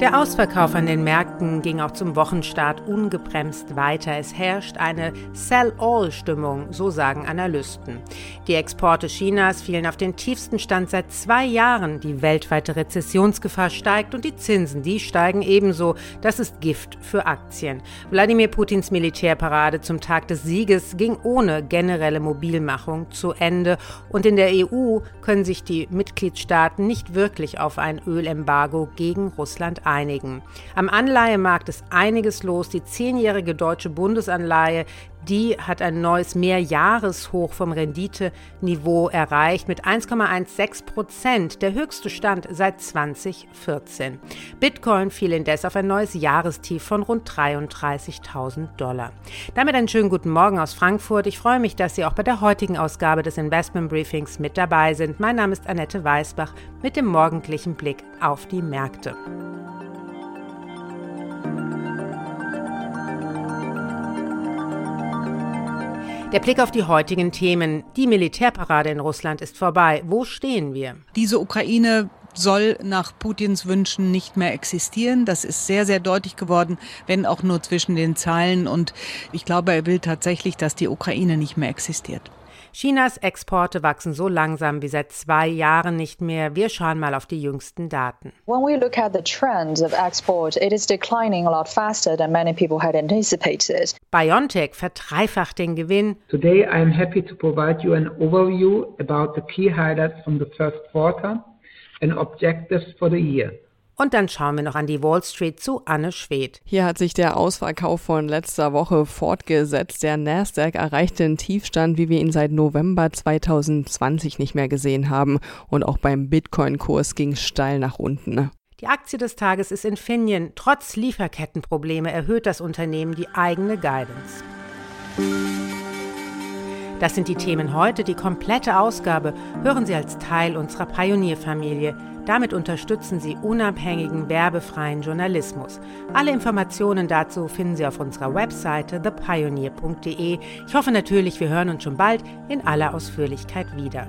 Der Ausverkauf an den Märkten ging auch zum Wochenstart ungebremst weiter. Es herrscht eine Sell-All-Stimmung, so sagen Analysten. Die Exporte Chinas fielen auf den tiefsten Stand seit zwei Jahren. Die weltweite Rezessionsgefahr steigt und die Zinsen, die steigen ebenso. Das ist Gift für Aktien. Wladimir Putins Militärparade zum Tag des Sieges ging ohne generelle Mobilmachung zu Ende. Und in der EU können sich die Mitgliedstaaten nicht wirklich auf ein Ölembargo gegen Russland einigen. Am Anleihemarkt ist einiges los. Die zehnjährige deutsche Bundesanleihe, die hat ein neues Mehrjahreshoch vom Renditeniveau erreicht mit 1,16 Prozent, der höchste Stand seit 2014. Bitcoin fiel indes auf ein neues Jahrestief von rund 33.000 Dollar. Damit einen schönen guten Morgen aus Frankfurt. Ich freue mich, dass Sie auch bei der heutigen Ausgabe des Investment Briefings mit dabei sind. Mein Name ist Annette Weißbach mit dem morgendlichen Blick auf die Märkte. Der Blick auf die heutigen Themen. Die Militärparade in Russland ist vorbei. Wo stehen wir? Diese Ukraine soll nach Putins Wünschen nicht mehr existieren. Das ist sehr, sehr deutlich geworden, wenn auch nur zwischen den Zeilen. Und ich glaube, er will tatsächlich, dass die Ukraine nicht mehr existiert. Chinas Exporte wachsen so langsam wie seit zwei Jahren nicht mehr. Wir schauen mal auf die jüngsten Daten. When we look at the trends of export, it is declining a lot faster than many people had anticipated. BioNTech verdreifacht den Gewinn. Today I am happy to provide you an overview about the key highlights from the first quarter and objectives for the year. Und dann schauen wir noch an die Wall Street zu Anne Schwedt. Hier hat sich der Ausverkauf von letzter Woche fortgesetzt. Der Nasdaq erreichte einen Tiefstand, wie wir ihn seit November 2020 nicht mehr gesehen haben. Und auch beim Bitcoin-Kurs ging steil nach unten. Die Aktie des Tages ist Infineon. Trotz Lieferkettenprobleme erhöht das Unternehmen die eigene Guidance. Das sind die Themen heute. Die komplette Ausgabe hören Sie als Teil unserer Pionierfamilie. Damit unterstützen Sie unabhängigen, werbefreien Journalismus. Alle Informationen dazu finden Sie auf unserer Webseite thepioneer.de. Ich hoffe natürlich, wir hören uns schon bald in aller Ausführlichkeit wieder.